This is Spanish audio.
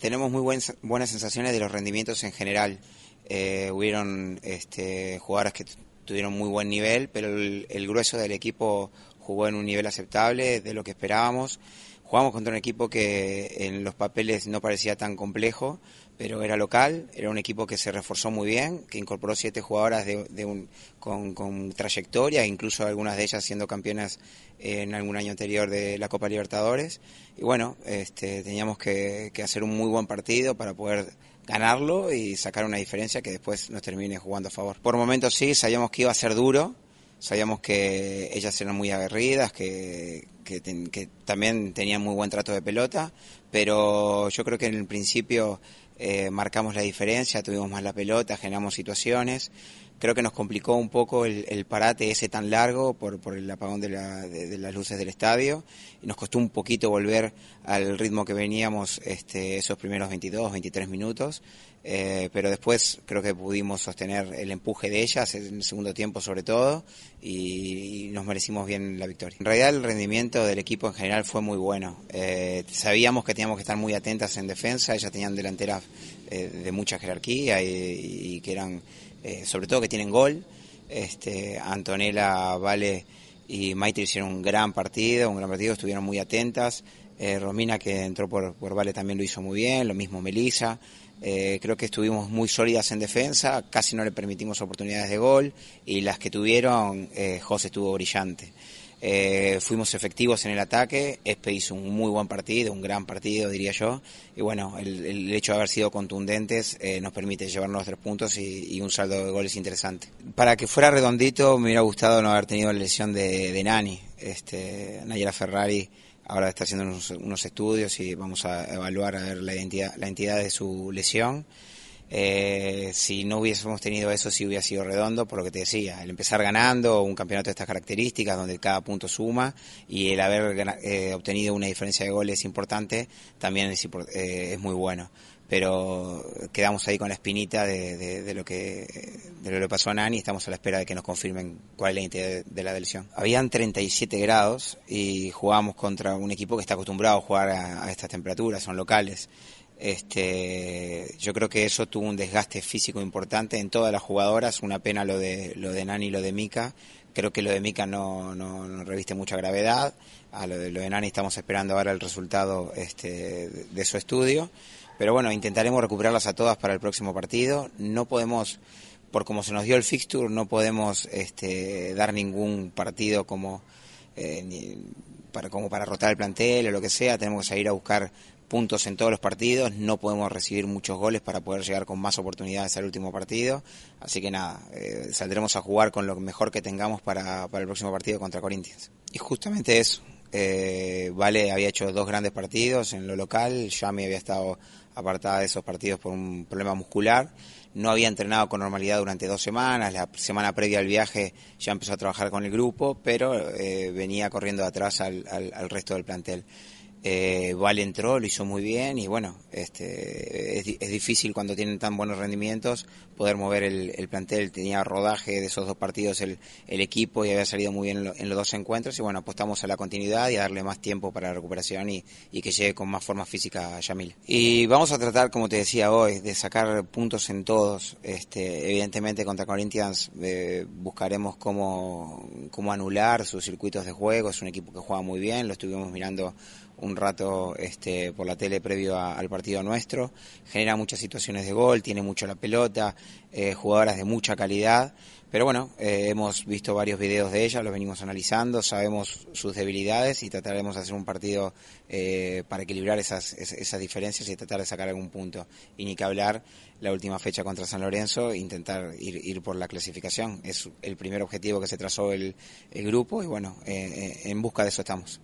Tenemos muy buenas sensaciones de los rendimientos en general. Eh, hubieron este, jugadoras que tuvieron muy buen nivel, pero el, grueso del equipo jugó en un nivel aceptable de lo que esperábamos. Jugamos contra un equipo que en los papeles no parecía tan complejo, pero era local, era un equipo que se reforzó muy bien, que incorporó siete jugadoras de, un, con, trayectoria, incluso algunas de ellas siendo campeonas en algún año anterior de la Copa Libertadores. Y bueno, este, teníamos que, que hacer un muy buen partido para poder ganarlo y sacar una diferencia que después nos termine jugando a favor. Por momentos sí, sabíamos que iba a ser duro, sabíamos que ellas eran muy aguerridas, que, que, también tenían muy buen trato de pelota, pero yo creo que en el principio eh, marcamos la diferencia, tuvimos más la pelota, generamos situaciones. Creo que nos complicó un poco el, parate ese tan largo por, por el apagón de, de, las luces del estadio y nos costó un poquito volver al ritmo que veníamos este, esos primeros 22, 23 minutos. Eh, pero después creo que pudimos sostener el empuje de ellas en el segundo tiempo sobre todo y, nos merecimos bien la victoria. En realidad el rendimiento del equipo en general fue muy bueno. Eh, sabíamos que teníamos que estar muy atentas en defensa, ellas tenían delanteras eh, de mucha jerarquía y, que eran, sobre todo que tienen gol. Este, Antonella, Vale y Maite hicieron un gran partido, un gran partido, estuvieron muy atentas. Romina que entró por, por Vale también lo hizo muy bien, lo mismo Melissa. Eh, creo que estuvimos muy sólidas en defensa, casi no le permitimos oportunidades de gol y las que tuvieron, eh, José estuvo brillante. Eh, fuimos efectivos en el ataque, Espe hizo un muy buen partido, un gran partido diría yo, y bueno, el, hecho de haber sido contundentes nos permite llevarnos tres puntos y, un saldo de goles interesante. Para que fuera redondito me hubiera gustado no haber tenido la lesión de, de Nani, este, Nayera Ferrari Ahora está haciendo unos, estudios y vamos a evaluar a ver la identidad, la entidad de su lesión. Eh, si no hubiésemos tenido eso, sí hubiera sido redondo, por lo que te decía, el empezar ganando un campeonato de estas características, donde cada punto suma, y el haber eh, obtenido una diferencia de goles importante, también es, eh, es muy bueno pero quedamos ahí con la espinita de, lo que de lo que pasó a Nani y estamos a la espera de que nos confirmen cuál es la identidad de, la lesión. Habían 37 grados y jugábamos contra un equipo que está acostumbrado a jugar a, estas temperaturas, son locales. Este, yo creo que eso tuvo un desgaste físico importante en todas las jugadoras, una pena lo de lo de Nani y lo de Mika. Creo que lo de Mika no, no, reviste mucha gravedad. A lo de, lo de Nani estamos esperando ahora el resultado este, de su estudio pero bueno, intentaremos recuperarlas a todas para el próximo partido. No podemos, por como se nos dio el fixture, no podemos este, dar ningún partido como, eh, para, como para rotar el plantel o lo que sea. Tenemos que salir a buscar puntos en todos los partidos. No podemos recibir muchos goles para poder llegar con más oportunidades al último partido. Así que nada, eh, saldremos a jugar con lo mejor que tengamos para, para el próximo partido contra Corinthians. Y justamente eso. Eh, vale había hecho dos grandes partidos en lo local, Yami había estado apartada de esos partidos por un problema muscular, no había entrenado con normalidad durante dos semanas, la semana previa al viaje ya empezó a trabajar con el grupo, pero eh, venía corriendo de atrás al, al resto del plantel. Eh, Val entró, lo hizo muy bien y bueno, este, es, difícil cuando tienen tan buenos rendimientos poder mover el, plantel. Tenía rodaje de esos dos partidos el, equipo y había salido muy bien en, los dos encuentros y bueno, apostamos a la continuidad y a darle más tiempo para la recuperación y, que llegue con más forma física a Yamil. Y vamos a tratar, como te decía hoy, de sacar puntos en todos. Este, evidentemente contra Corinthians eh, buscaremos cómo, cómo anular sus circuitos de juego. Es un equipo que juega muy bien, lo estuvimos mirando un rato este, por la tele previo al partido nuestro. Genera muchas situaciones de gol, tiene mucho la pelota, eh, jugadoras de mucha calidad. Pero bueno, eh, hemos visto varios videos de ella, los venimos analizando, sabemos sus debilidades y trataremos de hacer un partido eh, para equilibrar esas, esas diferencias y tratar de sacar algún punto. Y ni que hablar la última fecha contra San Lorenzo, intentar ir, ir por la clasificación. Es el primer objetivo que se trazó el, el grupo y bueno, en busca de eso estamos.